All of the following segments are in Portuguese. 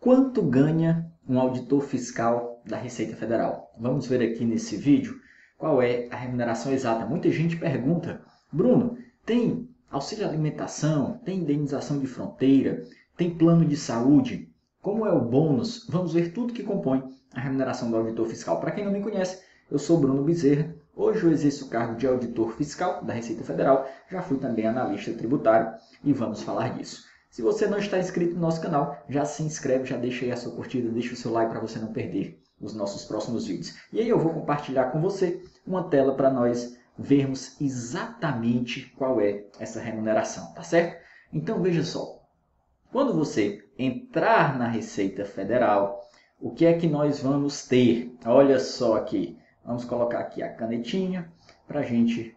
Quanto ganha um auditor fiscal da Receita Federal? Vamos ver aqui nesse vídeo qual é a remuneração exata. Muita gente pergunta, Bruno, tem auxílio alimentação, tem indenização de fronteira, tem plano de saúde? Como é o bônus? Vamos ver tudo que compõe a remuneração do auditor fiscal. Para quem não me conhece, eu sou Bruno Bezerra. Hoje eu exerço o cargo de auditor fiscal da Receita Federal. Já fui também analista tributário e vamos falar disso. Se você não está inscrito no nosso canal, já se inscreve, já deixa aí a sua curtida, deixa o seu like para você não perder os nossos próximos vídeos. E aí eu vou compartilhar com você uma tela para nós vermos exatamente qual é essa remuneração, tá certo? Então veja só, quando você entrar na Receita Federal, o que é que nós vamos ter? Olha só aqui, vamos colocar aqui a canetinha para a gente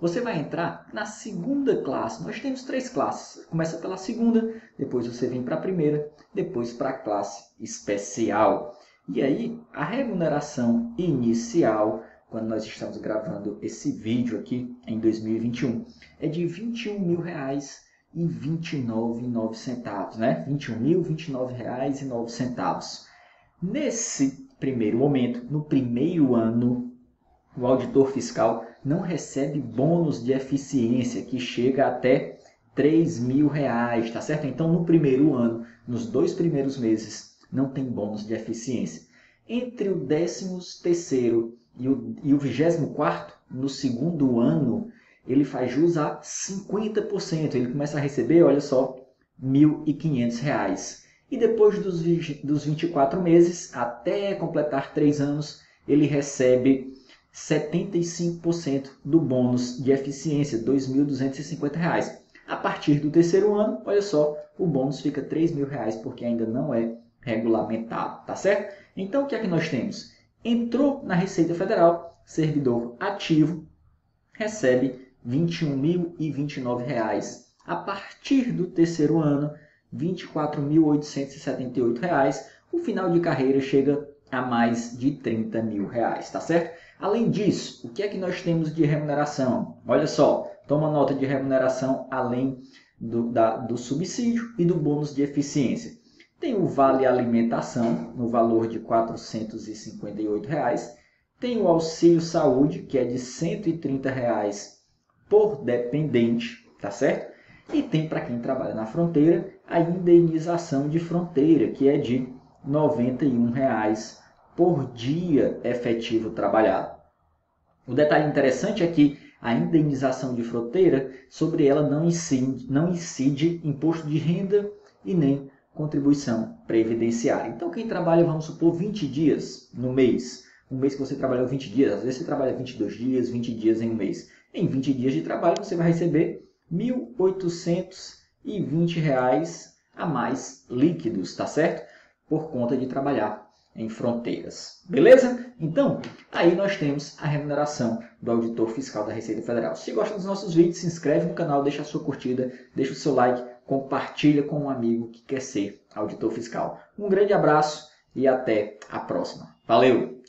Você vai entrar na segunda classe. Nós temos três classes. Começa pela segunda, depois você vem para a primeira, depois para a classe especial. E aí, a remuneração inicial, quando nós estamos gravando esse vídeo aqui em 2021, é de 21 mil reais e 29,9 centavos, né? R$ 21.029,09. Nesse primeiro momento, no primeiro ano, o auditor fiscal não recebe bônus de eficiência que chega até 3 mil reais, tá certo? Então, no primeiro ano, nos dois primeiros meses, não tem bônus de eficiência. Entre o 13 terceiro e o, e o 24 no segundo ano, ele faz jus a 50%. Ele começa a receber, olha só, R$ 1.500. E depois dos, dos 24 meses, até completar 3 anos, ele recebe 75% do bônus de eficiência, R$ 2.250. A partir do terceiro ano, olha só, o bônus fica R$ 3.000 porque ainda não é regulamentado, tá certo? Então, o que é que nós temos? Entrou na Receita Federal, servidor ativo, recebe R$ 21.029. A partir do terceiro ano, R$ 24.878. O final de carreira chega a mais de 30 mil reais, tá certo? Além disso, o que é que nós temos de remuneração? Olha só, toma nota de remuneração além do, da, do subsídio e do bônus de eficiência. Tem o Vale Alimentação, no valor de 458 reais. Tem o Auxílio Saúde, que é de 130 reais por dependente, tá certo? E tem para quem trabalha na fronteira a indenização de fronteira, que é de 91 reais por dia efetivo trabalhado. O detalhe interessante é que a indenização de fronteira, sobre ela não incide, não incide imposto de renda e nem contribuição previdenciária. Então, quem trabalha, vamos supor, 20 dias no mês, um mês que você trabalhou 20 dias, às vezes você trabalha 22 dias, 20 dias em um mês. Em 20 dias de trabalho, você vai receber R$ 1.820 a mais líquidos, tá certo? Por conta de trabalhar em fronteiras. Beleza? Então, aí nós temos a remuneração do auditor fiscal da Receita Federal. Se gosta dos nossos vídeos, se inscreve no canal, deixa a sua curtida, deixa o seu like, compartilha com um amigo que quer ser auditor fiscal. Um grande abraço e até a próxima. Valeu!